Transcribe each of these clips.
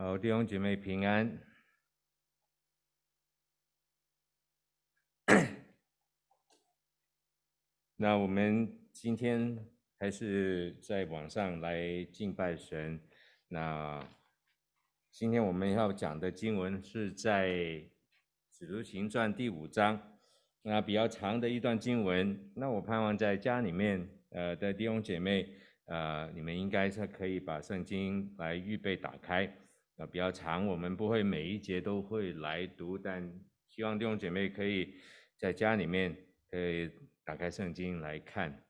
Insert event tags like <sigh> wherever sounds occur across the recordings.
好，弟兄姐妹平安。<coughs> 那我们今天还是在网上来敬拜神。那今天我们要讲的经文是在《使徒行传》第五章，那比较长的一段经文。那我盼望在家里面，呃的弟兄姐妹，呃，你们应该是可以把圣经来预备打开。呃，比较长，我们不会每一节都会来读，但希望弟兄姐妹可以在家里面可以打开圣经来看。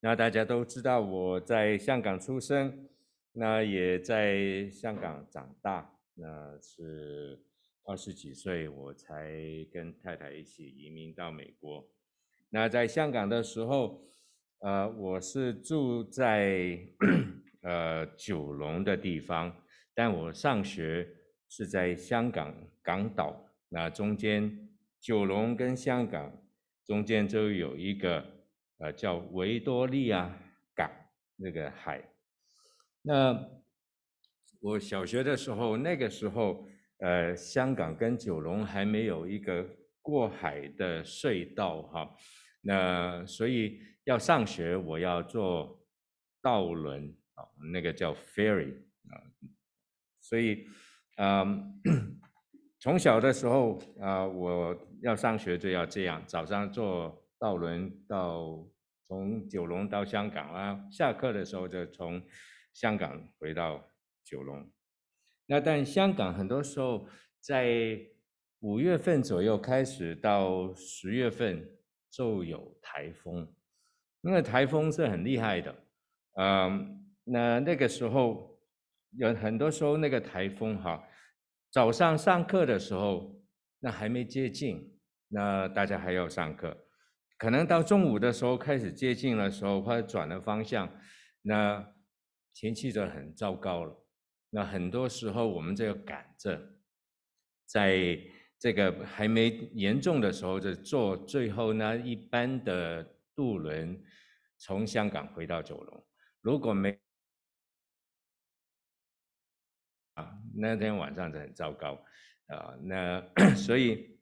那大家都知道我在香港出生，那也在香港长大，那是二十几岁我才跟太太一起移民到美国。那在香港的时候，呃，我是住在 <coughs> 呃九龙的地方。但我上学是在香港港岛，那中间九龙跟香港中间就有一个呃叫维多利亚港那个海。那我小学的时候，那个时候呃香港跟九龙还没有一个过海的隧道哈，那所以要上学我要坐渡轮啊，那个叫 ferry 啊。所以，嗯，<clears throat> 从小的时候啊，我要上学就要这样，早上坐渡轮到从九龙到香港啊，下课的时候就从香港回到九龙。那但香港很多时候在五月份左右开始到十月份就有台风，因为台风是很厉害的，嗯，那那个时候。有很多时候那个台风哈，早上上课的时候那还没接近，那大家还要上课，可能到中午的时候开始接近的时候，或者转了方向，那天气就很糟糕了。那很多时候我们就要赶着，在这个还没严重的时候，就坐最后那一班的渡轮从香港回到九龙。如果没那天晚上就很糟糕，啊，那 <clears throat> 所以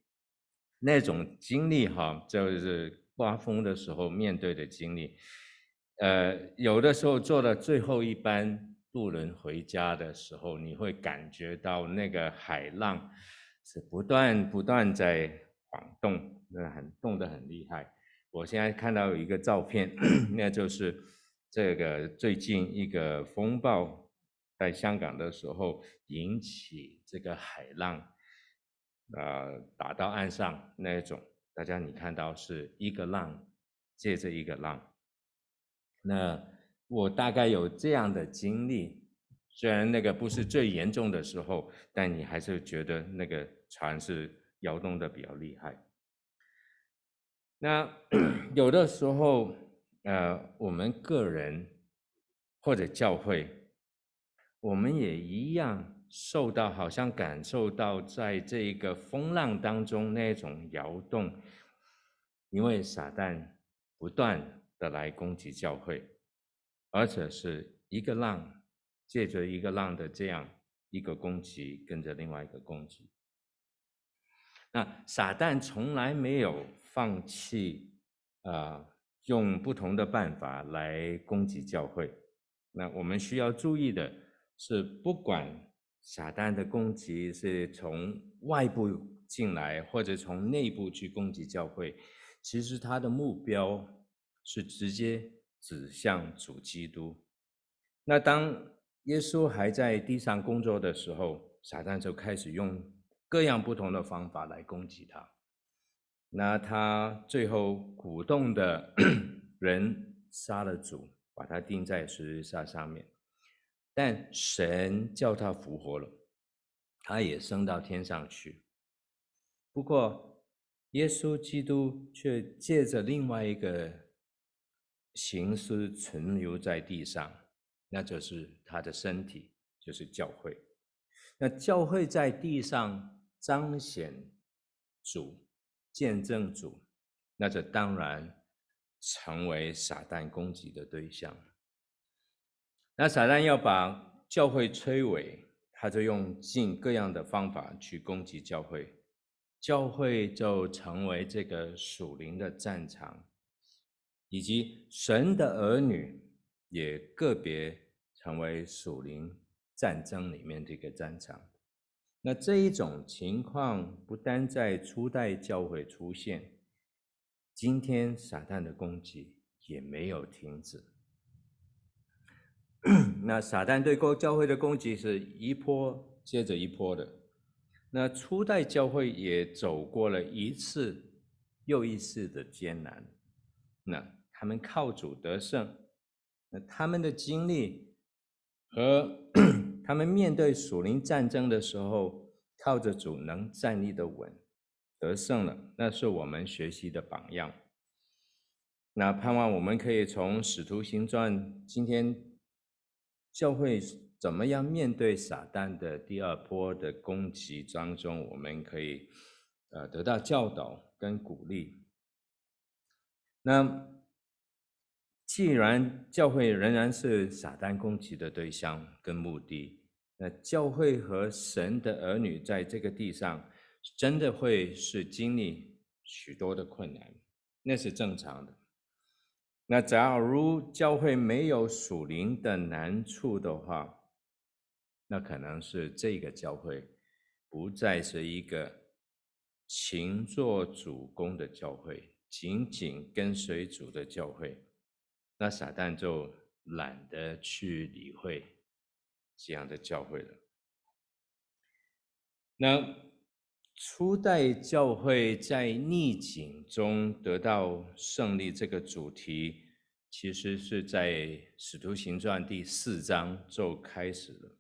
那种经历哈，就是刮风的时候面对的经历，呃，有的时候坐到最后一班渡轮回家的时候，你会感觉到那个海浪是不断不断在晃动，那很动得很厉害。我现在看到有一个照片，<clears throat> 那就是这个最近一个风暴。在香港的时候引起这个海浪，呃，打到岸上那一种，大家你看到是一个浪接着一个浪。那我大概有这样的经历，虽然那个不是最严重的时候，但你还是觉得那个船是摇动的比较厉害。那有的时候，呃，我们个人或者教会。我们也一样受到，好像感受到，在这一个风浪当中那种摇动，因为撒旦不断的来攻击教会，而且是一个浪借着一个浪的这样一个攻击，跟着另外一个攻击。那撒旦从来没有放弃啊、呃，用不同的办法来攻击教会。那我们需要注意的。是不管撒旦的攻击是从外部进来，或者从内部去攻击教会，其实他的目标是直接指向主基督。那当耶稣还在地上工作的时候，撒旦就开始用各样不同的方法来攻击他。那他最后鼓动的 <clears throat> 人杀了主，把他钉在十字架上面。但神叫他复活了，他也升到天上去。不过，耶稣基督却借着另外一个形式存留在地上，那就是他的身体，就是教会。那教会在地上彰显主、见证主，那这当然成为撒旦攻击的对象。那撒旦要把教会摧毁，他就用尽各样的方法去攻击教会，教会就成为这个属灵的战场，以及神的儿女也个别成为属灵战争里面这个战场。那这一种情况不单在初代教会出现，今天撒旦的攻击也没有停止。<clears throat> 那撒旦对教会的攻击是一波接着一波的。那初代教会也走过了一次又一次的艰难。那他们靠主得胜，那他们的经历和 <clears throat> 他们面对属灵战争的时候，靠着主能站立的稳，得胜了，那是我们学习的榜样。那盼望我们可以从使徒行传今天。教会怎么样面对撒旦的第二波的攻击当中，我们可以呃得到教导跟鼓励。那既然教会仍然是撒旦攻击的对象跟目的，那教会和神的儿女在这个地上真的会是经历许多的困难，那是正常的。那假如教会没有属灵的难处的话，那可能是这个教会不再是一个勤做主工的教会，紧紧跟随主的教会。那撒旦就懒得去理会这样的教会了。那初代教会在逆境中得到胜利，这个主题其实是在《使徒行传》第四章就开始了，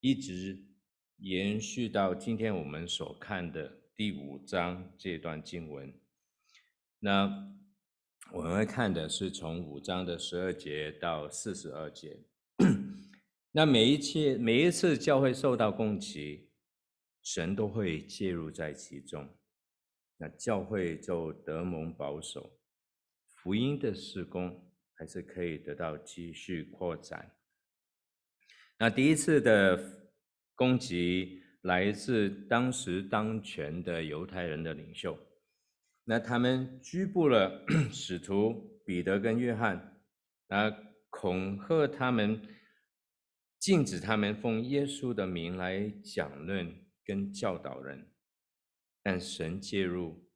一直延续到今天我们所看的第五章这段经文。那我们会看的是从五章的十二节到四十二节。<coughs> 那每一次每一次教会受到攻击。神都会介入在其中，那教会就得蒙保守，福音的事工还是可以得到继续扩展。那第一次的攻击来自当时当权的犹太人的领袖，那他们拘捕了 <clears throat> 使徒彼得跟约翰，那恐吓他们，禁止他们奉耶稣的名来讲论。跟教导人，但神介入，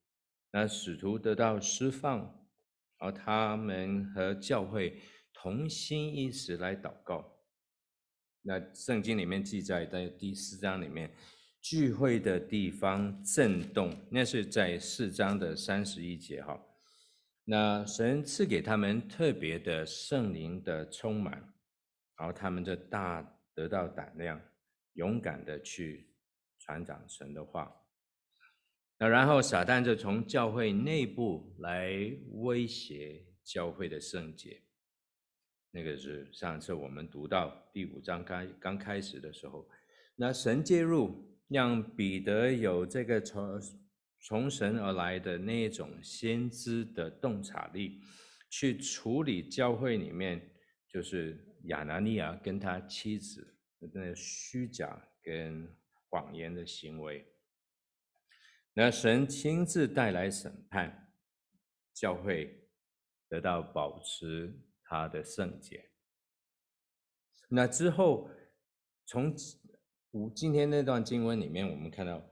那使徒得到释放，而他们和教会同心一时来祷告。那圣经里面记载在第四章里面，聚会的地方震动，那是在四章的三十一节哈。那神赐给他们特别的圣灵的充满，然后他们就大得到胆量，勇敢的去。传讲神的话，那然后撒旦就从教会内部来威胁教会的圣洁。那个是上次我们读到第五章开刚开始的时候，那神介入，让彼得有这个从从神而来的那种先知的洞察力，去处理教会里面就是亚拿尼亚跟他妻子那虚假跟。谎言的行为，那神亲自带来审判，教会得到保持他的圣洁。那之后，从今天那段经文里面，我们看到，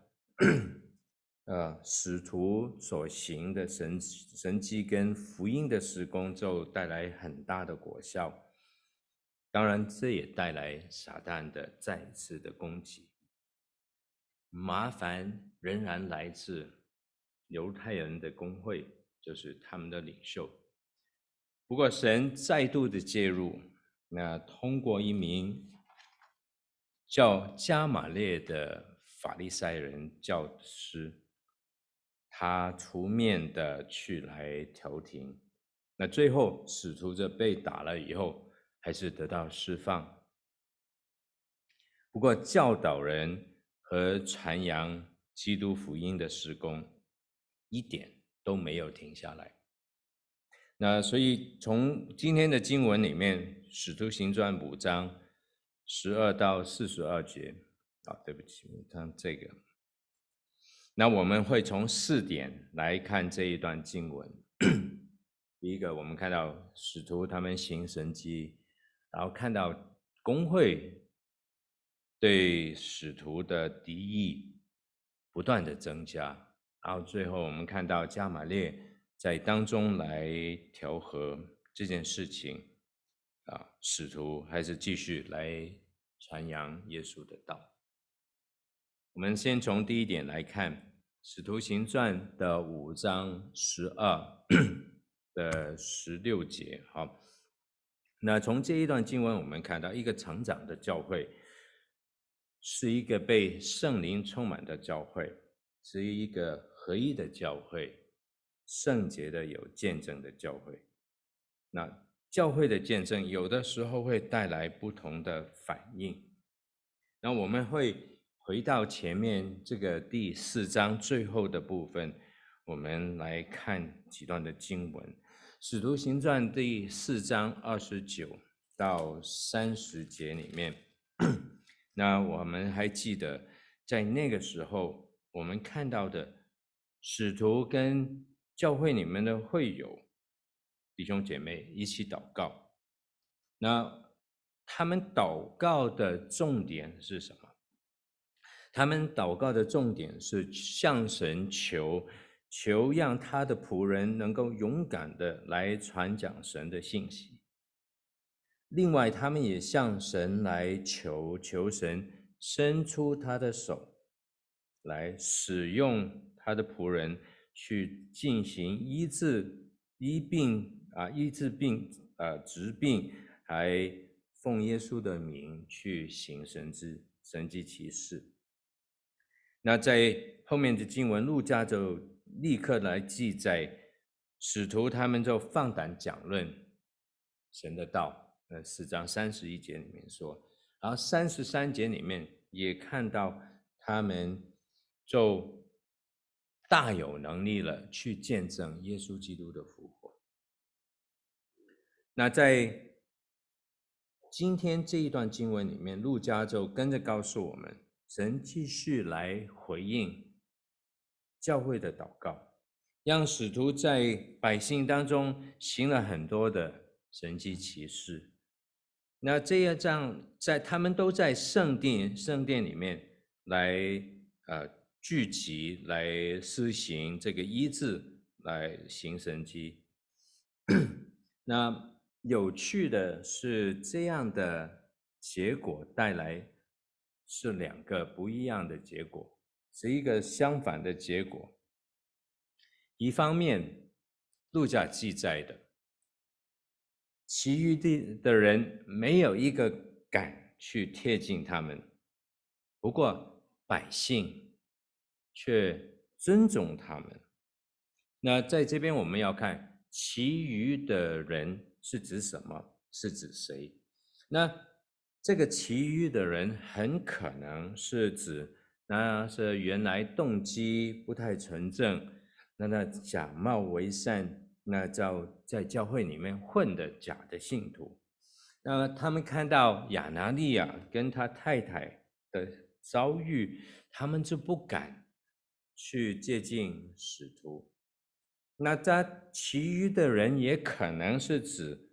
呃，使徒所行的神神迹跟福音的施工，就带来很大的果效。当然，这也带来撒旦的再次的攻击。麻烦仍然来自犹太人的公会，就是他们的领袖。不过神再度的介入，那通过一名叫加玛列的法利赛人教师，他出面的去来调停。那最后使徒者被打了以后，还是得到释放。不过教导人。和传扬基督福音的施工，一点都没有停下来。那所以从今天的经文里面，《使徒行传》五章，十二到四十二节。啊，对不起，我看这个。那我们会从四点来看这一段经文。第一个，我们看到使徒他们行神迹，然后看到公会对使徒的敌意不断的增加，然后最后我们看到加玛列在当中来调和这件事情，啊，使徒还是继续来传扬耶稣的道。我们先从第一点来看《使徒行传》的五章十二 <clears throat> 的十六节。好，那从这一段经文，我们看到一个成长的教会，是一个被圣灵充满的教会，是一个合一的教会，圣洁的有见证的教会。那教会的见证有的时候会带来不同的反应，那我们会。回到前面这个第四章最后的部分，我们来看几段的经文，《使徒行传》第四章二十九到三十节里面。那我们还记得，在那个时候，我们看到的使徒跟教会里面的会友弟兄姐妹一起祷告。那他们祷告的重点是什么？他们祷告的重点是向神求，求让他的仆人能够勇敢的来传讲神的信息。另外，他们也向神来求，求神伸出他的手，来使用他的仆人去进行医治、医病啊，医治病啊，治病，还奉耶稣的名去行神之神迹奇事。那在后面的经文，路加就立刻来记载，使徒他们就放胆讲论神的道。呃，四章三十一节里面说，然后三十三节里面也看到他们就大有能力了，去见证耶稣基督的复活。那在今天这一段经文里面，路加就跟着告诉我们。神继续来回应教会的祷告，让使徒在百姓当中行了很多的神迹奇事。那这样这样，在他们都在圣殿圣殿里面来呃聚集，来施行这个医治，来行神迹。那有趣的是，这样的结果带来。是两个不一样的结果，是一个相反的结果。一方面，路加记载的，其余的的人没有一个敢去贴近他们，不过百姓却尊重他们。那在这边我们要看，其余的人是指什么？是指谁？那。这个其余的人很可能是指，那是原来动机不太纯正，那那假冒为善，那叫在教会里面混的假的信徒。那他们看到亚拿利亚跟他太太的遭遇，他们就不敢去接近使徒。那在其余的人也可能是指。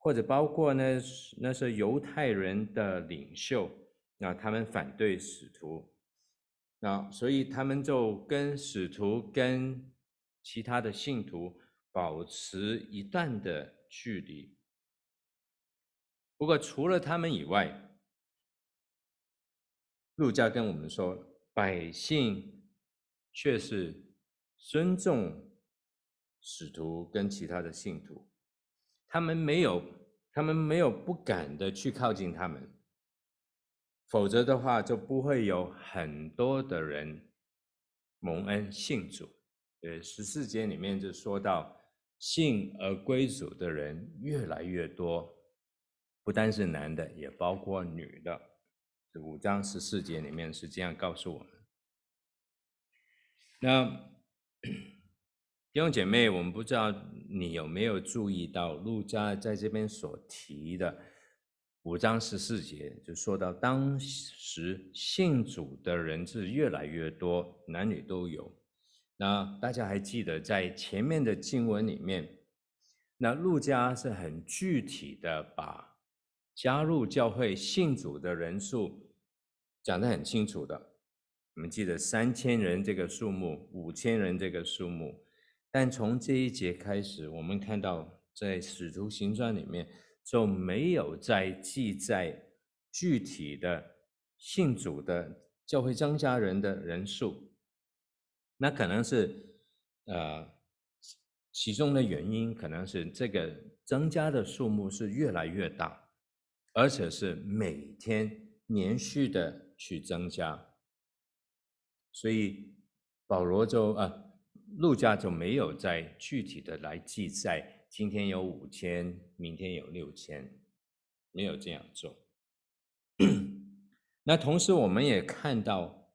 或者包括呢，那是犹太人的领袖，那他们反对使徒，那所以他们就跟使徒跟其他的信徒保持一段的距离。不过除了他们以外，路加跟我们说，百姓却是尊重使徒跟其他的信徒，他们没有。他们没有不敢的去靠近他们，否则的话就不会有很多的人蒙恩信主。呃，十四节里面就说到，信而归主的人越来越多，不单是男的，也包括女的。这五章十四节里面是这样告诉我们。那。<clears throat> 弟兄姐妹，我们不知道你有没有注意到，路加在这边所提的五章十四节就说到，当时信主的人是越来越多，男女都有。那大家还记得在前面的经文里面，那路加是很具体的把加入教会信主的人数讲得很清楚的。我们记得三千人这个数目，五千人这个数目，但从这一节开始，我们看到在使徒行传里面。就没有再记载具体的信主的教会增加人的人数，那可能是呃其中的原因，可能是这个增加的数目是越来越大，而且是每天连续的去增加，所以保罗就啊路加就没有再具体的来记载。今天有五千，明天有六千，没有这样做。<coughs> 那同时，我们也看到，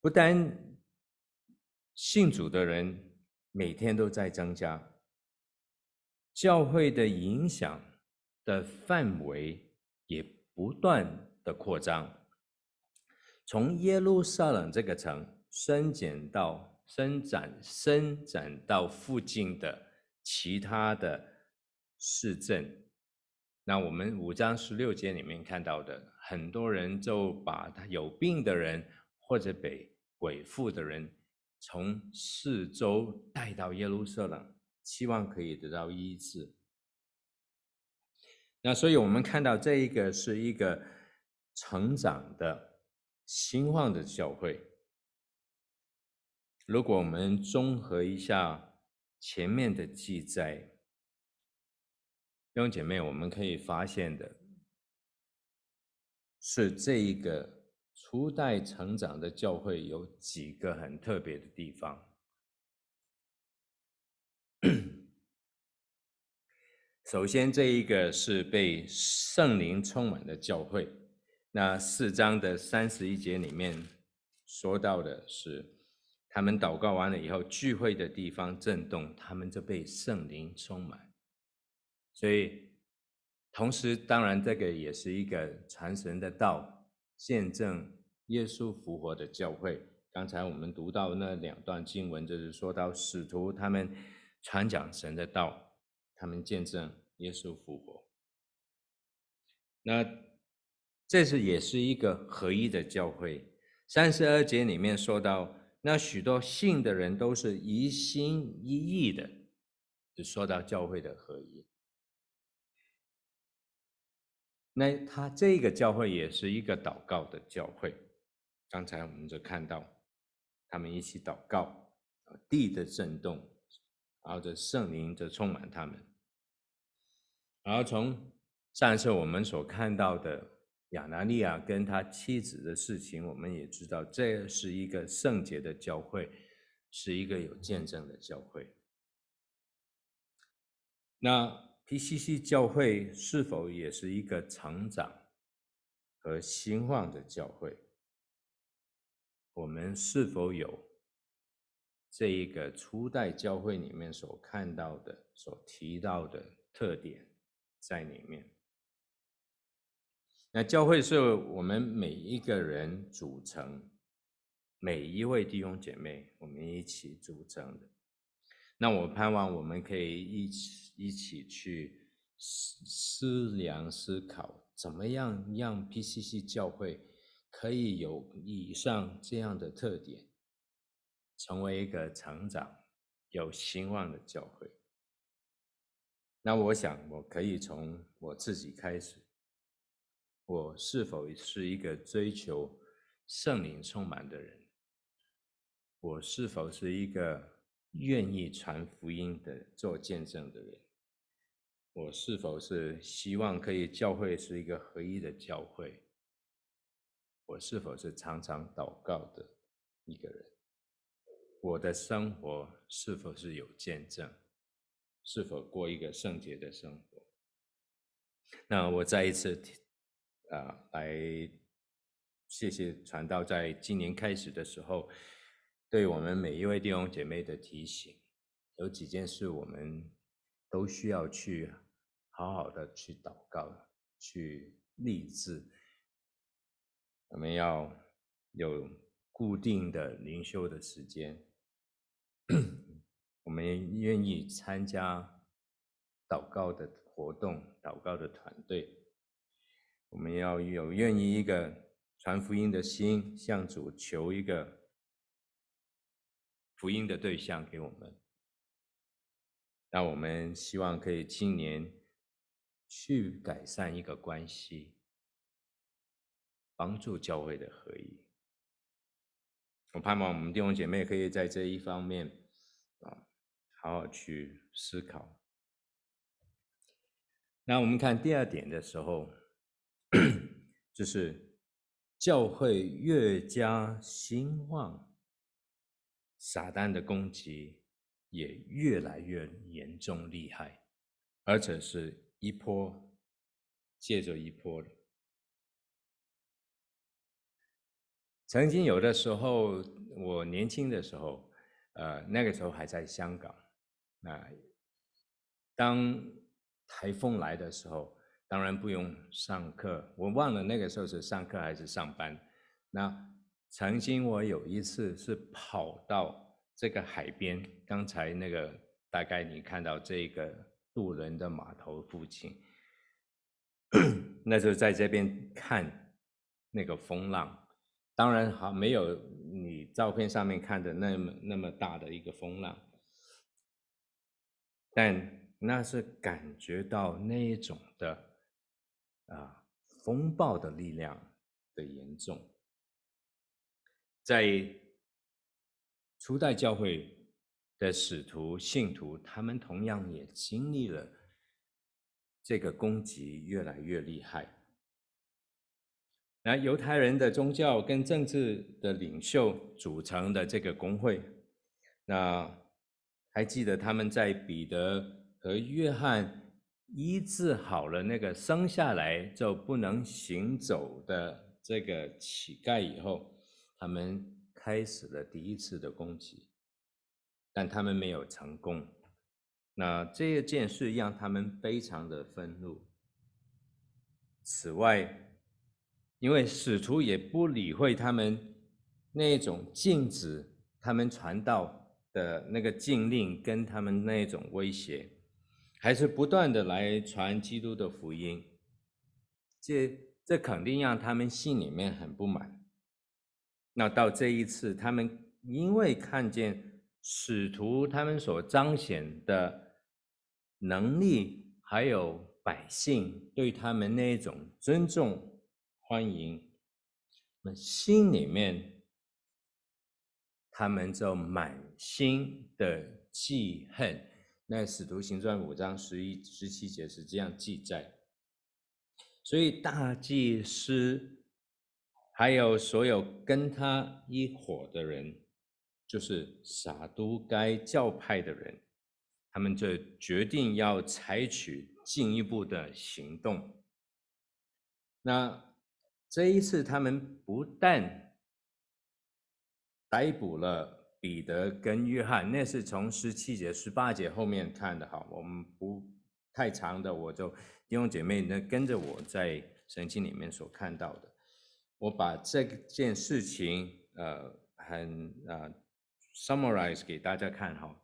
不单信主的人每天都在增加，教会的影响的范围也不断的扩张，从耶路撒冷这个城伸展到。伸展伸展到附近的其他的市镇，那我们五章十六节里面看到的，很多人就把他有病的人或者被鬼附的人，从四周带到耶路撒冷，希望可以得到医治。那所以我们看到这一个是一个成长的兴旺的教会。如果我们综合一下前面的记载，弟兄姐妹，我们可以发现的是，这一个初代成长的教会有几个很特别的地方。首先，这一个是被圣灵充满的教会。那四章的三十一节里面说到的是。他们祷告完了以后，聚会的地方震动，他们就被圣灵充满。所以，同时，当然，这个也是一个传神的道、见证耶稣复活的教会。刚才我们读到那两段经文，就是说到使徒他们传讲神的道，他们见证耶稣复活。那这是也是一个合一的教会。三十二节里面说到。那许多信的人都是一心一意的，就说到教会的合一。那他这个教会也是一个祷告的教会。刚才我们就看到，他们一起祷告，地的震动，然后这圣灵就充满他们。然后从上次我们所看到的。亚拿尼亚跟他妻子的事情，我们也知道，这是一个圣洁的教会，是一个有见证的教会。那 PCC 教会是否也是一个成长和兴旺的教会？我们是否有这一个初代教会里面所看到的、所提到的特点在里面？那教会是我们每一个人组成，每一位弟兄姐妹，我们一起组成的。那我盼望我们可以一起一起去思思量思考，怎么样让 PCC 教会可以有以上这样的特点，成为一个成长有兴旺的教会。那我想，我可以从我自己开始。我是否是一个追求圣灵充满的人？我是否是一个愿意传福音的、做见证的人？我是否是希望可以教会是一个合一的教会？我是否是常常祷告的一个人？我的生活是否是有见证？是否过一个圣洁的生活？那我再一次。啊，来谢谢传道在今年开始的时候，对我们每一位弟兄姐妹的提醒，有几件事我们都需要去好好的去祷告，去立志。我们要有固定的灵修的时间，我们愿意参加祷告的活动、祷告的团队。我们要有愿意一个传福音的心，向主求一个福音的对象给我们。那我们希望可以青年去改善一个关系。帮助教会的合一，我盼望我们弟兄姐妹可以在这一方面啊，好好去思考。那我们看第二点的时候，<coughs> 就是教会越加兴旺，撒旦的攻击也越来越严重厉害，而且是一波接着一波的。曾经有的时候，我年轻的时候，呃，那个时候还在香港。那当台风来的时候，当然不用上课。我忘了那个时候是上课还是上班。那曾经我有一次是跑到这个海边，刚才那个大概你看到这个渡轮的码头附近，<coughs> 那时候在这边看那个风浪。当然好，没有你照片上面看的那么那么大的一个风浪，但那是感觉到那一种的啊风暴的力量的严重，在初代教会的使徒信徒，他们同样也经历了这个攻击越来越厉害。那犹太人的宗教跟政治的领袖组成的这个工会，那还记得他们在彼得和约翰医治好了那个生下来就不能行走的这个乞丐以后，他们开始了第一次的攻击，但他们没有成功。那这件事让他们非常的愤怒。此外，因为使徒也不理会他们那种禁止他们传道的那个禁令，跟他们那种威胁，还是不断的来传基督的福音。这这肯定让他们心里面很不满。那到这一次，他们因为看见使徒他们所彰显的能力，还有百姓对他们那种尊重。欢迎，那心里面，他们就满心的记恨。那《使徒行传》五章十一、十七节是这样记载。所以大祭司还有所有跟他一伙的人，就是撒都该教派的人，他们就决定要采取进一步的行动。那。这一次，他们不但逮捕了彼得跟约翰，那是从十七节、十八节后面看的哈，我们不太长的，我就弟兄姐妹呢跟着我在圣经里面所看到的，我把这件事情呃很呃 summarize 给大家看哈。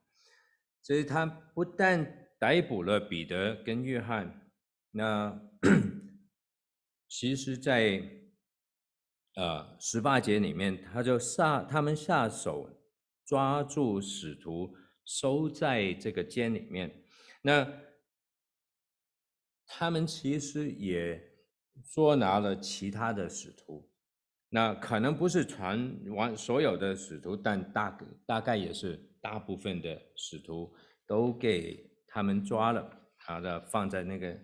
所以他不但逮捕了彼得跟约翰，那。其实在，呃十八节里面，他就下他们下手抓住使徒，收在这个监里面。那他们其实也捉拿了其他的使徒，那可能不是传完所有的使徒，但大大概也是大部分的使徒都给他们抓了，好的放在那个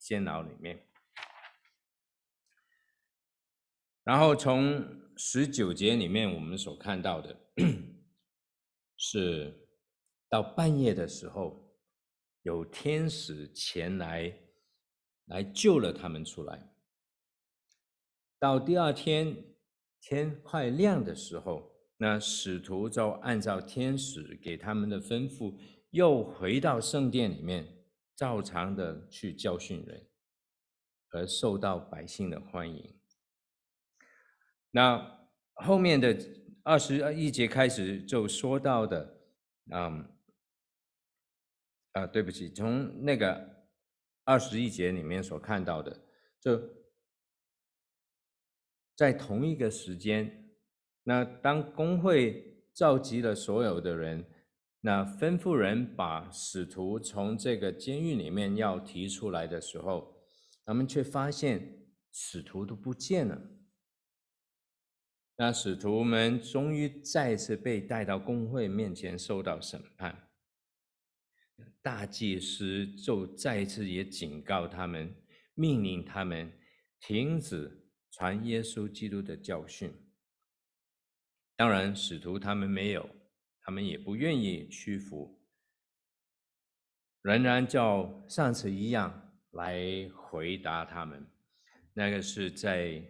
监牢里面。然后从十九节里面，我们所看到的是，到半夜的时候，有天使前来，来救了他们出来。到第二天天快亮的时候，那使徒就按照天使给他们的吩咐，又回到圣殿里面，照常的去教训人，而受到百姓的欢迎。那后面的二十一节开始就说到的，嗯，啊，对不起，从那个二十一节里面所看到的，就在同一个时间，那当工会召集了所有的人。那吩咐人把使徒从这个监狱里面要提出来的时候，他们却发现使徒都不见了。那使徒们终于再次被带到公会面前受到审判。大祭司就再次也警告他们，命令他们停止传耶稣基督的教训。当然，使徒他们没有。他们也不愿意屈服，仍然照上次一样来回答他们。那个是在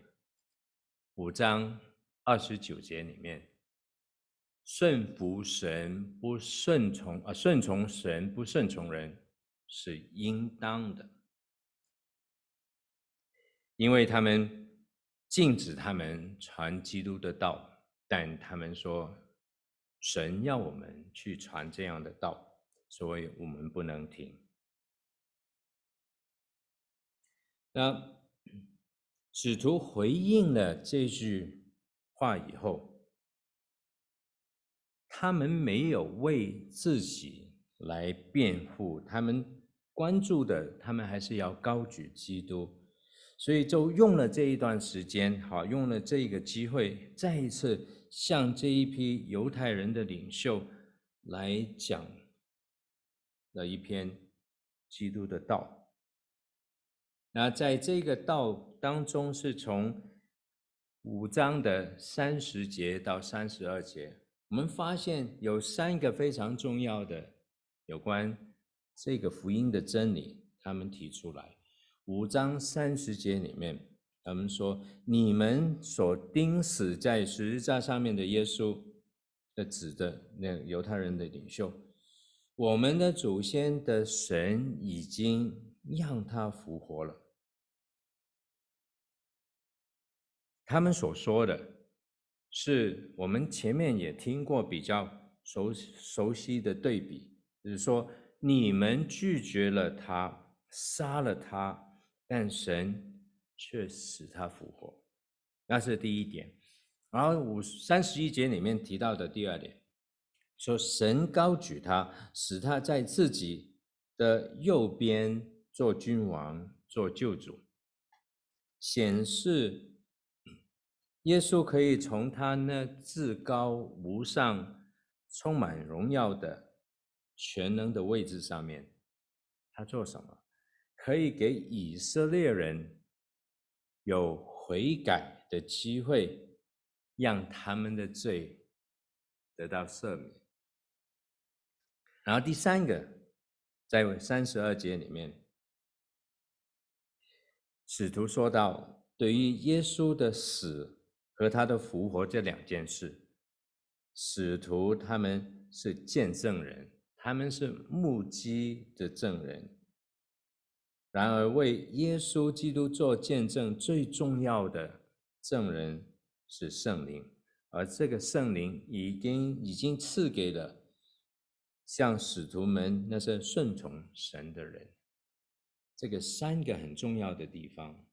五章二十九节里面，顺服神不顺从啊，顺从神不顺从人是应当的，因为他们禁止他们传基督的道，但他们说。神要我们去传这样的道，所以我们不能停。那 <clears throat> 使徒回应了这句话以后，他们没有为自己来辩护，他们关注的，他们还是要高举基督，所以就用了这一段时间，好，用了这个机会，再一次。向这一批犹太人的领袖来讲了一篇基督的道。那在这个道当中，是从五章的三十节到三十二节，我们发现有三个非常重要的有关这个福音的真理，他们提出来。五章三十节里面。他们说：“你们所钉死在十字架上面的耶稣，的指的那犹太人的领袖，我们的祖先的神已经让他复活了。他们所说的，是我们前面也听过比较熟熟悉的对比，就是说你们拒绝了他，杀了他，但神。”却使他复活，那是第一点。然后五三十一节里面提到的第二点，说神高举他，使他在自己的右边做君王、做救主，显示耶稣可以从他那至高无上、充满荣耀的全能的位置上面，他做什么？可以给以色列人。有悔改的机会，让他们的罪得到赦免。然后第三个，在三十二节里面，使徒说到，对于耶稣的死和他的复活这两件事，使徒他们是见证人，他们是目击的证人。然而，为耶稣基督做见证最重要的证人是圣灵，而这个圣灵已经已经赐给了像使徒们那些顺从神的人。这个三个很重要的地方，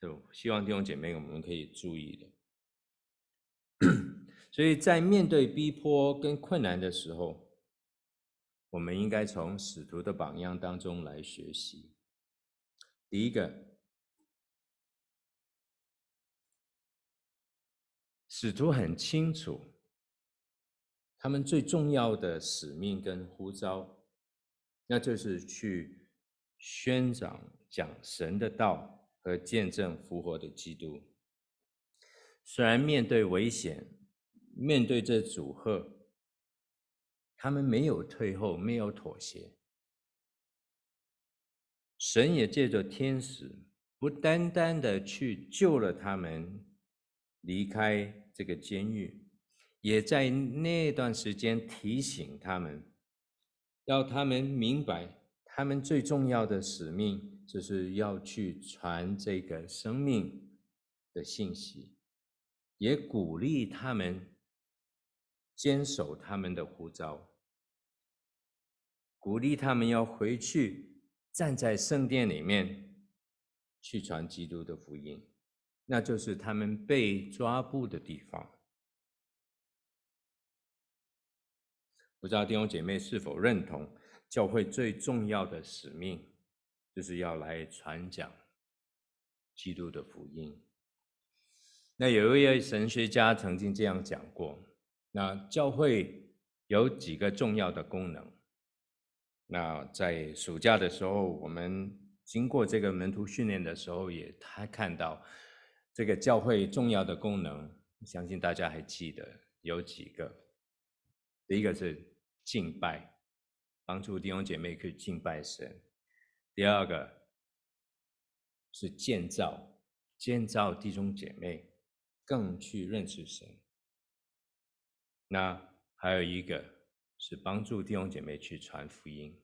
就希望弟兄姐妹我们可以注意的。所以在面对逼迫跟困难的时候，我们应该从使徒的榜样当中来学习。第一个，使徒很清楚，他们最重要的使命跟呼召，那就是去宣讲讲神的道和见证复活的基督。虽然面对危险，面对这阻吓。他们没有退后，没有妥协。神也借着天使，不单单的去救了他们，离开这个监狱，也在那段时间提醒他们，要他们明白，他们最重要的使命就是要去传这个生命的信息，也鼓励他们坚守他们的呼召，鼓励他们要回去站在圣殿里面去传基督的福音，那就是他们被抓捕的地方。不知道弟兄姐妹是否认同，教会最重要的使命，就是要来传讲基督的福音。那有一位神学家曾经这样讲过：那教会有几个重要的功能。那在暑假的时候，我们经过这个门徒训练的时候，也他看到这个教会重要的功能，相信大家还记得有几个。第一个是。敬拜，帮助弟兄姐妹可以敬拜神。第二个是建造，建造弟兄姐妹更去认识神。那还有一个是帮助弟兄姐妹去传福音。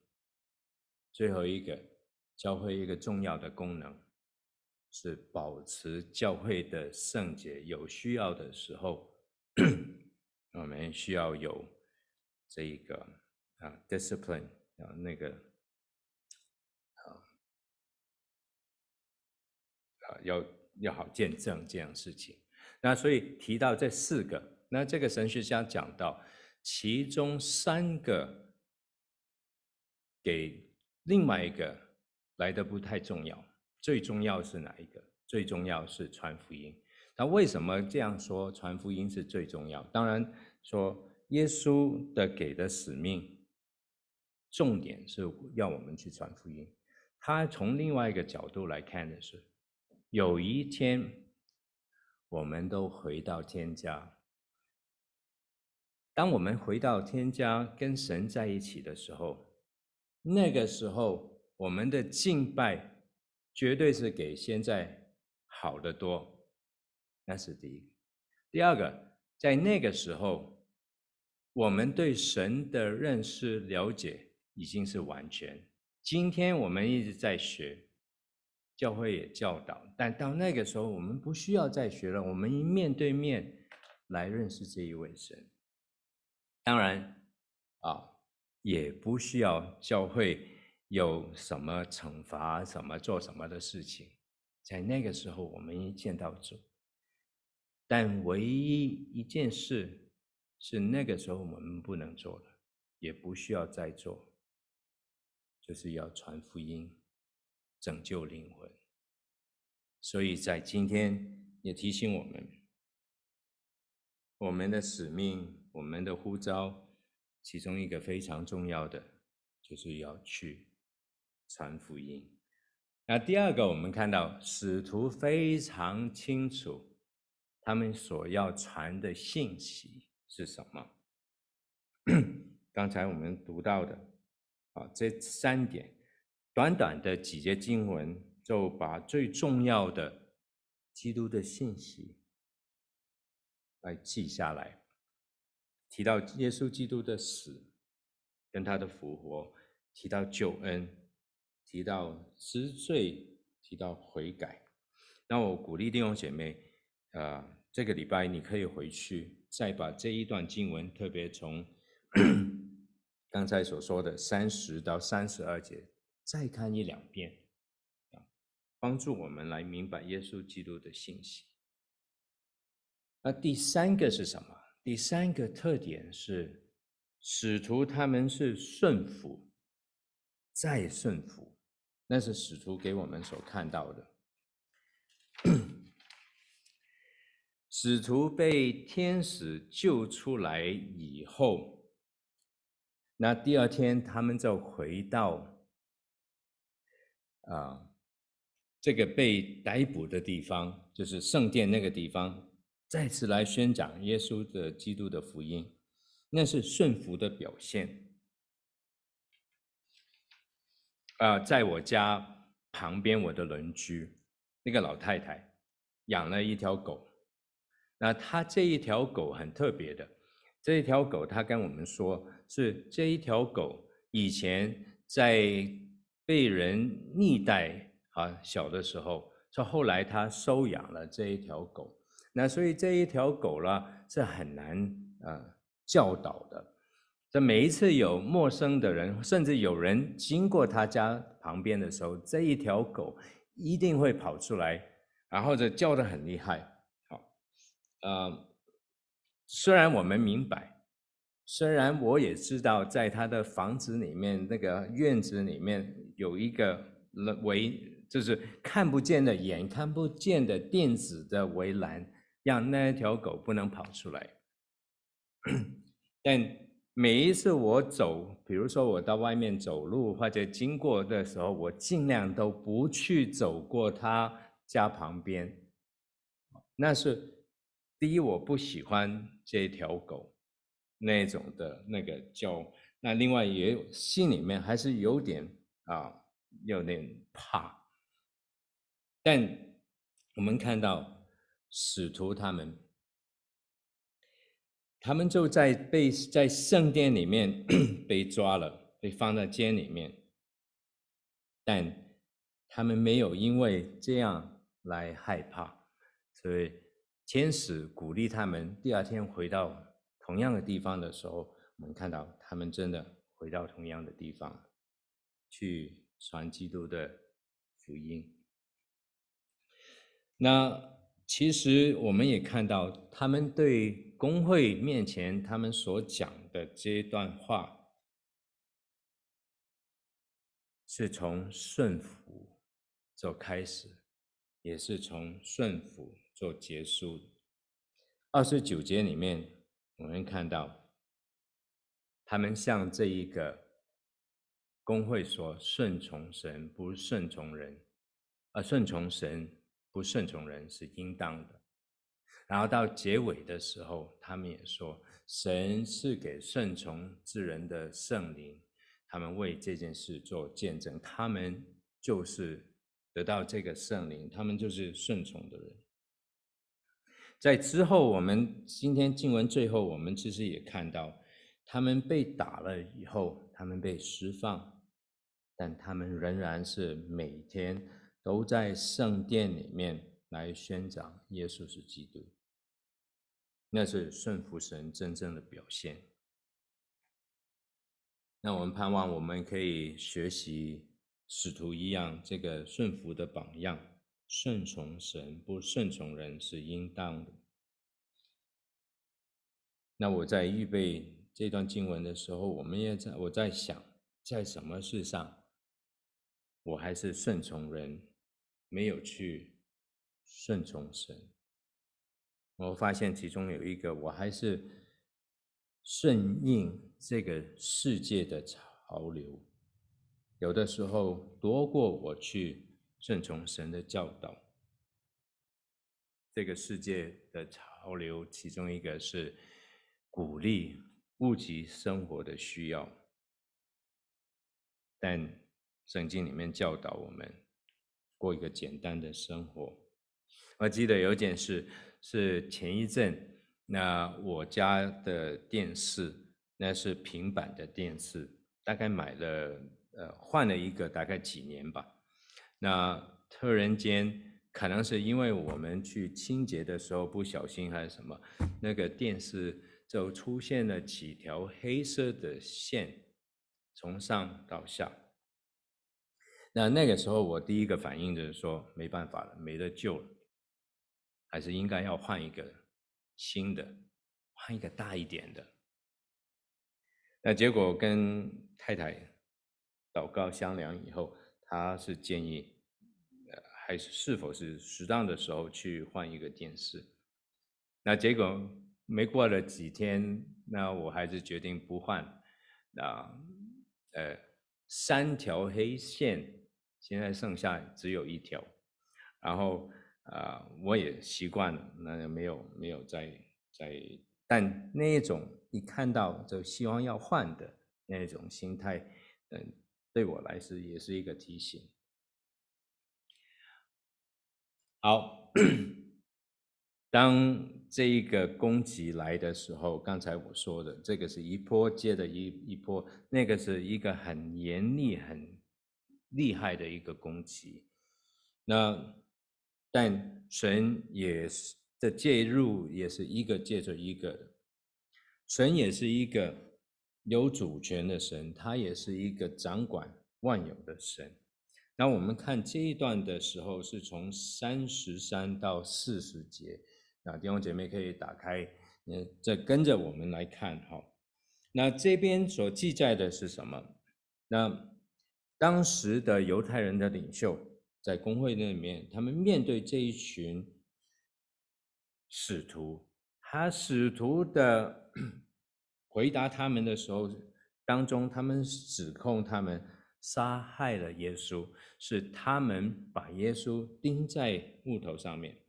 最后一个，教会一个重要的功能是保持教会的圣洁。有需要的时候，<clears throat> 我们需要有。这一个啊，discipline 啊，那个啊啊，要要好见证这样事情。那所以提到这四个，那这个神学家讲到，其中三个给另外一个来的不太重要，最重要是哪一个？最重要是传福音。那为什么这样说？传福音是最重要？当然说。耶稣的给的使命，重点是要我们去传福音。他从另外一个角度来看的是，有一天我们都回到天家。当我们回到天家跟神在一起的时候，那个时候我们的敬拜绝对是给现在好得多，那是第一。第二个，在那个时候。我们对神的认识了解已经是完全。今天我们一直在学，教会也教导，但到那个时候，我们不需要再学了。我们一面对面来认识这一位神。当然，啊，也不需要教会有什么惩罚、什么做什么的事情。在那个时候，我们一见到主，但唯一一件事。是那个时候我们不能做的，也不需要再做，就是要传福音，拯救灵魂。所以在今天也提醒我们，我们的使命，我们的呼召，其中一个非常重要的，就是要去传福音。那第二个，我们看到使徒非常清楚他们所要传的信息。是什么？<coughs> 刚才我们读到的啊，这三点，短短的几节经文，就把最重要的基督的信息来记下来。提到耶稣基督的死跟他的复活，提到救恩，提到知罪，提到悔改。那我鼓励弟兄姐妹，啊，这个礼拜你可以回去。再把这一段经文，特别从刚才所说的三十到三十二节，再看一两遍，帮助我们来明白耶稣基督的信息。那第三个是什么？第三个特点是，使徒他们是顺服，再顺服，那是使徒给我们所看到的。<coughs> 使徒被天使救出来以后，那第二天他们就回到啊这个被逮捕的地方，就是圣殿那个地方，再次来宣讲耶稣的基督的福音，那是顺服的表现。啊，在我家旁边，我的邻居那个老太太养了一条狗。那他这一条狗很特别的，这一条狗他跟我们说，是这一条狗以前在被人虐待啊，小的时候，到后来他收养了这一条狗，那所以这一条狗呢是很难啊教导的。这每一次有陌生的人，甚至有人经过他家旁边的时候，这一条狗一定会跑出来，然后就叫得很厉害。好，呃，虽然我们明白，虽然我也知道，在他的房子里面那个院子里面有一个围，就是看不见的眼看不见的电子的围栏，让那条狗不能跑出来，<coughs> 但。每一次我走，比如说我到外面走路或者经过的时候，我尽量都不去走过他家旁边。那是第一，我不喜欢这条狗那种的那个叫。那另外也有心里面还是有点啊，有点怕。但我们看到使徒他们。他们就在被在圣殿里面 <clears throat> 被抓了，被放在监里面，但他们没有因为这样来害怕，所以天使鼓励他们。第二天回到同样的地方的时候，我们看到他们真的回到同样的地方去传基督的福音。那。其实我们也看到，他们对工会面前他们所讲的这段话，是从顺服就开始，也是从顺服做结束。二十九节里面，我们看到，他们向这一个公会说：“顺从神，不顺从人，而顺从神。”不顺从人是应当的，然后到结尾的时候，他们也说，神是给顺从之人的圣灵，他们为这件事做见证，他们就是得到这个圣灵，他们就是顺从的人。在之后，我们今天经文最后，我们其实也看到，他们被打了以后，他们被释放，但他们仍然是每天。都在圣殿里面来宣讲耶稣是基督，那是顺服神真正的表现。那我们盼望我们可以学习使徒一样这个顺服的榜样，顺从神不顺从人是应当的。那我在预备这段经文的时候，我们也在我在想，在什么事上我还是顺从人。没有去顺从神，我发现其中有一个，我还是顺应这个世界的潮流，有的时候多过我去顺从神的教导。这个世界的潮流，其中一个是鼓励物质生活的需要，但圣经里面教导我们。过一个简单的生活。我记得有一件事是前一阵，那我家的电视，那是平板的电视，大概买了呃换了一个大概几年吧。那突然间，可能是因为我们去清洁的时候不小心还是什么，那个电视就出现了几条黑色的线，从上到下。那那个时候，我第一个反应就是说，没办法了，没得救了，还是应该要换一个新的，换一个大一点的。那结果跟太太祷告商量以后，他是建议，呃，还是是否是适当的时候去换一个电视。那结果没过了几天，那我还是决定不换。那呃，三条黑线。现在剩下只有一条，然后啊、我也习惯了，那没有没有再再，但那一种一看到就希望要换的那种心态，嗯，对我来说也是一个提醒。好，当这一个攻击来的时候，刚才我说的这个是一波接着一一波，那个是一个很严厉、很厉害的一个攻击。那但神也是的介入，也是一个接着一个的。神也是一个有主权的神，他也是一个掌管万有的神。那我们看这一段的时候，是从三十三到四十节。那弟兄姐妹可以打开，嗯，这跟着我们来看哈。那这边所记载的是什么？那当时的犹太人的领袖在公会那里面，他们面对这一群使徒，他使徒的回答他们的时候当中，他们指控他们。杀害了耶稣，是他们把耶稣钉在木头上面，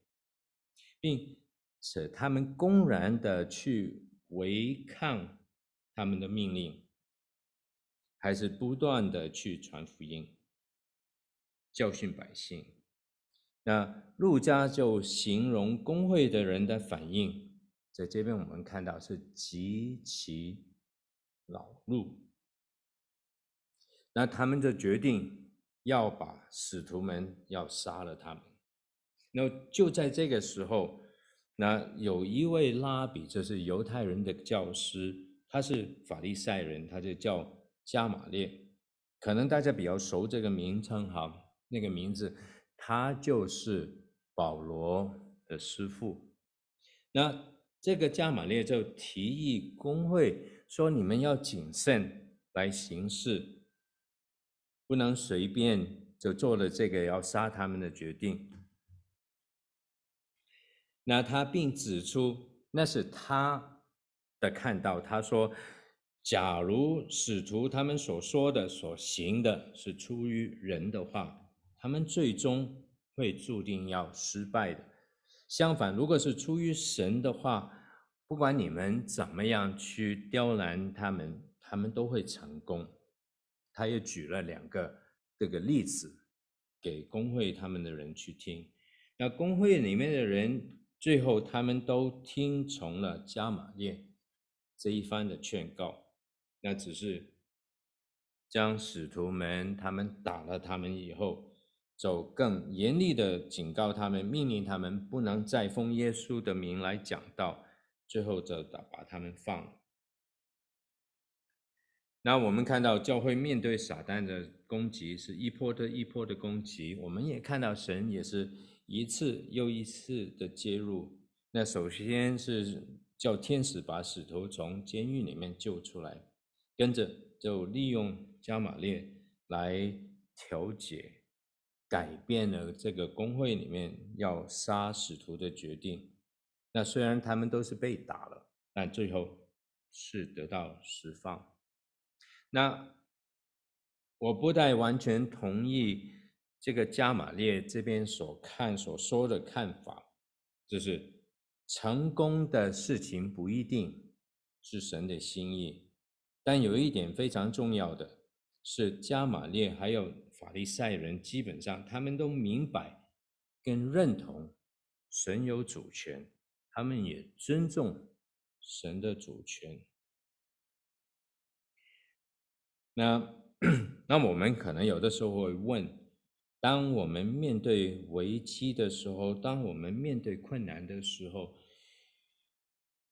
并且他们公然的去违抗他们的命令，还是不断的去传福音、教训百姓。那路加就形容公会的人的反应，在这边我们看到是极其恼怒。那他们就决定要把使徒们要杀了他们。那就在这个时候，那有一位拉比，就是犹太人的教师，他是法利赛人，他就叫加马列，可能大家比较熟这个名称哈，那个名字，他就是保罗的师父。那这个加玛列就提议工会说：“你们要谨慎来行事。”不能随便就做了这个要杀他们的决定。那他并指出，那是他的看到。他说，假如使徒他们所说的、所行的是出于人的话，他们最终会注定要失败的。相反，如果是出于神的话，不管你们怎么样去刁难他们，他们都会成功。他也举了两个这个例子给工会他们的人去听，那工会里面的人最后他们都听从了加玛列这一番的劝告，那只是将使徒们他们打了他们以后，就更严厉的警告他们，命令他们不能再奉耶稣的名来讲道，最后就把把他们放了。那我们看到教会面对撒旦的攻击是一波的一波的攻击，我们也看到神也是一次又一次的介入。那首先是叫天使把使徒从监狱里面救出来，跟着就利用加玛列来调解，改变了这个工会里面要杀使徒的决定。那虽然他们都是被打了，但最后是得到释放。那我不太完全同意这个加玛列这边所看所说的看法，就是成功的事情不一定是神的心意，但有一点非常重要的是，加玛列还有法利赛人，基本上他们都明白跟认同神有主权，他们也尊重神的主权。那 <coughs> 那我们可能有的时候会问：当我们面对危机的时候，当我们面对困难的时候，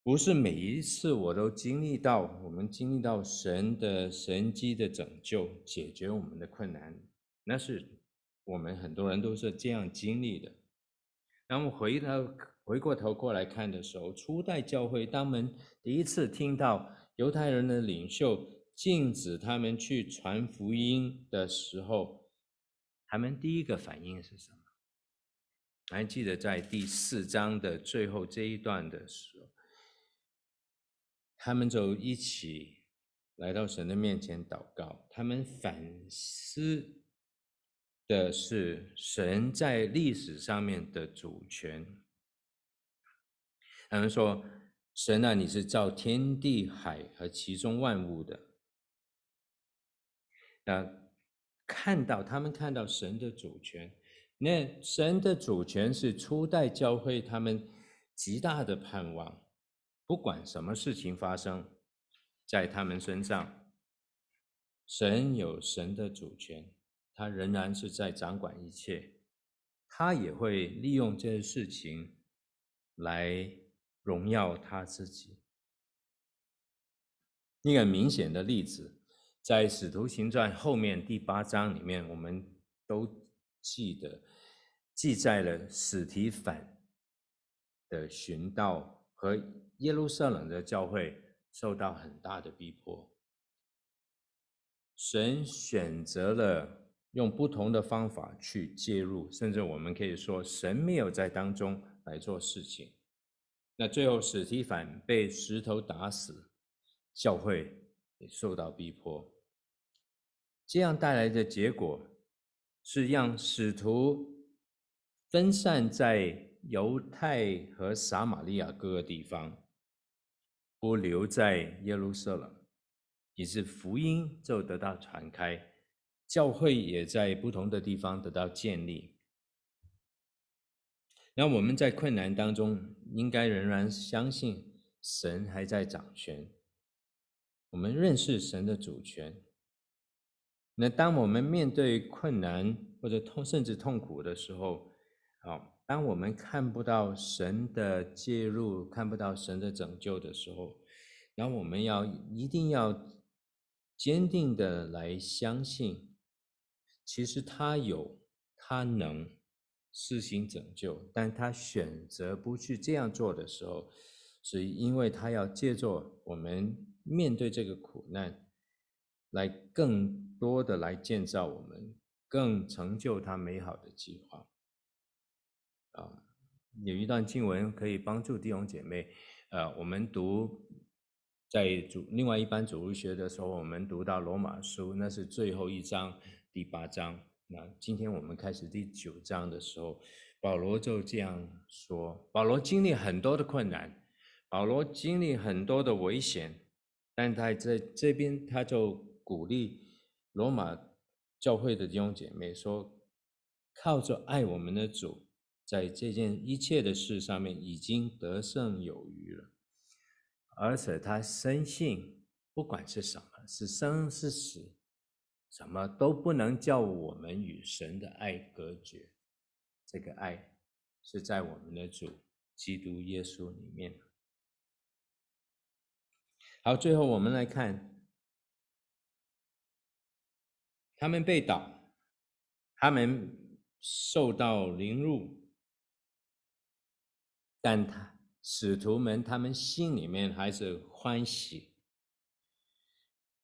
不是每一次我都经历到，我们经历到神的神迹的拯救，解决我们的困难，那是我们很多人都是这样经历的。那么回头回过头过来看的时候，初代教会当们第一次听到犹太人的领袖。禁止他们去传福音的时候，他们第一个反应是什么？还记得在第四章的最后这一段的时候，他们就一起来到神的面前祷告。他们反思的是神在历史上面的主权。他们说：“神啊，你是造天地海和其中万物的。”那看到他们看到神的主权，那神的主权是初代教会他们极大的盼望，不管什么事情发生在他们身上，神有神的主权，他仍然是在掌管一切，他也会利用这些事情来荣耀他自己。一个明显的例子，在《使徒行传》后面第八章里面，我们都记得记载了史提反。的寻道和耶路撒冷的教会受到很大的逼迫，神选择了用不同的方法去介入，甚至我们可以说，神没有在当中来做事情。那最后，史提反被石头打死，教会也受到逼迫，这样带来的结果是让使徒分散在。犹太和撒玛利亚各个地方，不留在耶路撒冷，以致福音就得到传开，教会也在不同的地方得到建立。那我们在困难当中，应该仍然相信神还在掌权，我们认识神的主权。那当我们面对困难或者痛甚至痛苦的时候，啊。当我们看不到神的介入，看不到神的拯救的时候，然后我们要一定要坚定的来相信，其实他有，他能施行拯救，但他选择不去这样做的时候，是因为他要借助我们面对这个苦难，来更多的来建造我们，更成就他美好的计划。啊，有一段经文可以帮助弟兄姐妹。呃，我们读在主另外一班主日学的时候，我们读到罗马书，那是最后一章第八章。那今天我们开始第九章的时候，保罗就这样说：保罗经历很多的困难，保罗经历很多的危险，但他在这边他就鼓励罗马教会的弟兄姐妹说：靠着爱我们的主。在这件一切的事上面已经得胜有余了，而且他深信，不管是什么，是生是死，什么都不能叫我们与神的爱隔绝。这个爱是在我们的主基督耶稣里面。好，最后我们来看，他们被倒，他们受到凌辱。但他使徒们，他们心里面还是欢喜，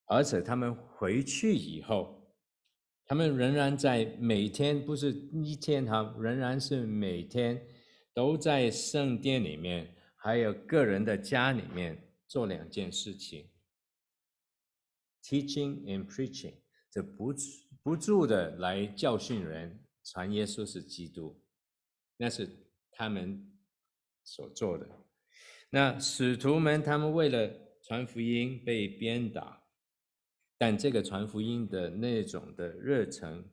而且他们回去以后，他们仍然在每天，不是一天哈，仍然是每天都在圣殿里面，还有个人的家里面做两件事情：teaching and preaching，这不不住的来教训人，传耶稣是基督，那是他们。所做的，那使徒们他们为了传福音被鞭打，但这个传福音的那种的热忱，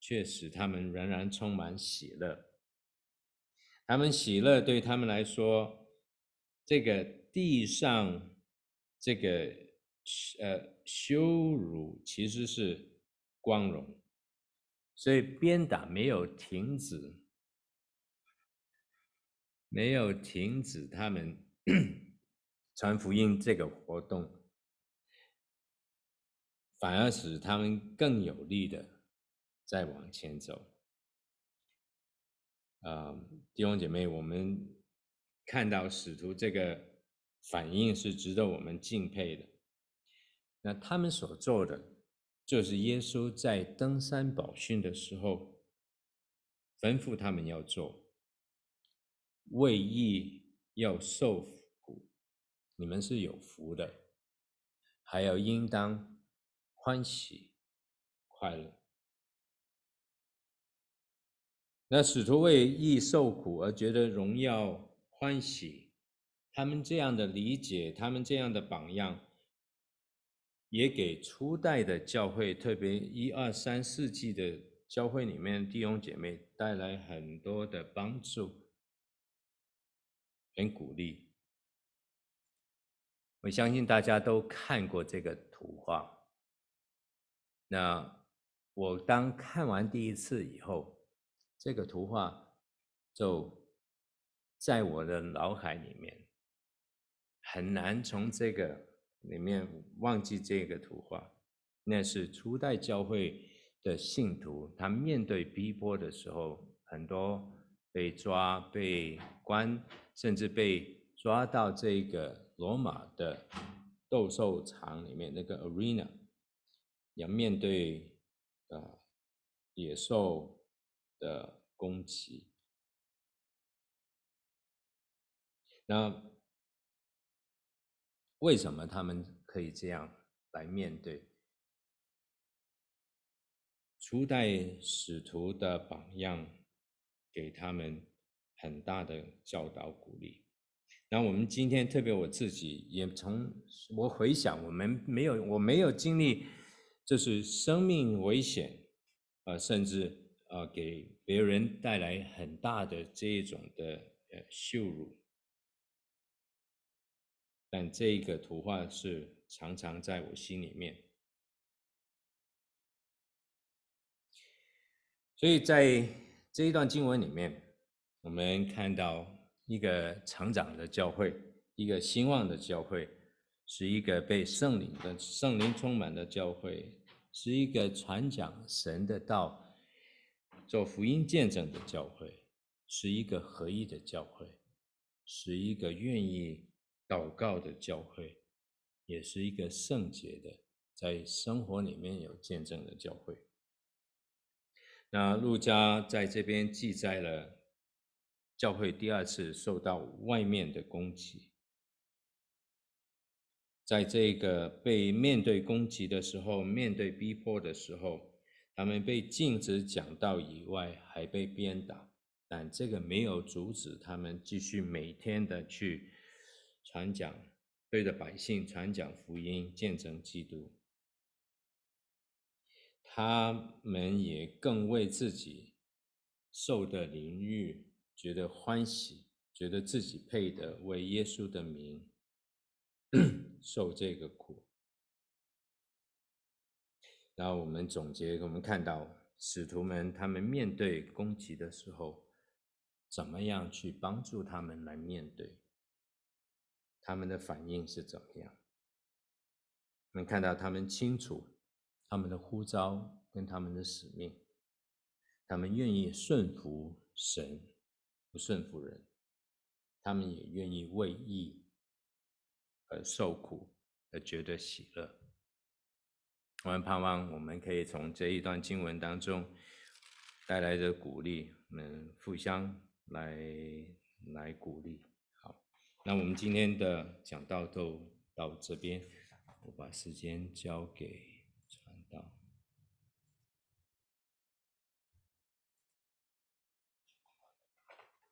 却使他们仍然充满喜乐。他们喜乐对他们来说，这个地上这个呃羞辱其实是光荣，所以鞭打没有停止。没有停止他们 <coughs> 传福音这个活动，反而使他们更有力的再往前走。啊，弟兄姐妹，我们看到使徒这个反应是值得我们敬佩的。那他们所做的，就是耶稣在登山宝训的时候吩咐他们要做。为义要受苦，你们是有福的，还要应当欢喜快乐。那使徒为义受苦而觉得荣耀欢喜，他们这样的理解，他们这样的榜样，也给初代的教会，特别一二三世纪的教会里面弟兄姐妹带来很多的帮助。很鼓励。我相信大家都看过这个图画。那我当看完第一次以后，这个图画就在我的脑海里面，很难从这个里面忘记这个图画。那是初代教会的信徒，他面对逼迫的时候，很多被抓、被关，甚至被抓到这个。罗马的斗兽场里面那个 arena，要面对呃野兽的攻击，那为什么他们可以这样来面对？初代使徒的榜样，给他们很大的教导鼓励。那我们今天特别我自己也从我回想，我们没有我没有经历，这是生命危险，啊，甚至啊给别人带来很大的这一种的呃羞辱。但这个图画是常常在我心里面，所以在这一段经文里面，我们看到。一个成长的教会，一个兴旺的教会，是一个被圣灵的圣灵充满的教会，是一个传讲神的道、做福音见证的教会，是一个合一的教会，是一个愿意祷告的教会，也是一个圣洁的，在生活里面有见证的教会。那路加在这边记载了。教会第二次受到外面的攻击，在这个被面对攻击的时候，面对逼迫的时候，他们被禁止讲道以外，还被鞭打，但这个没有阻止他们继续每天的去传讲，对着百姓传讲福音，见证基督。他们也更为自己受的凌辱。觉得欢喜，觉得自己配得为耶稣的名 <clears throat> 受这个苦。然后我们总结，我们看到使徒们他们面对攻击的时候，怎么样去帮助他们来面对？他们的反应是怎么样？我们看到他们清楚他们的呼召跟他们的使命，他们愿意顺服神。不顺服人，他们也愿意为义而受苦，而觉得喜乐。我们盼望我们可以从这一段经文当中带来的鼓励，能互相来来鼓励。好，那我们今天的讲道都到这边，我把时间交给。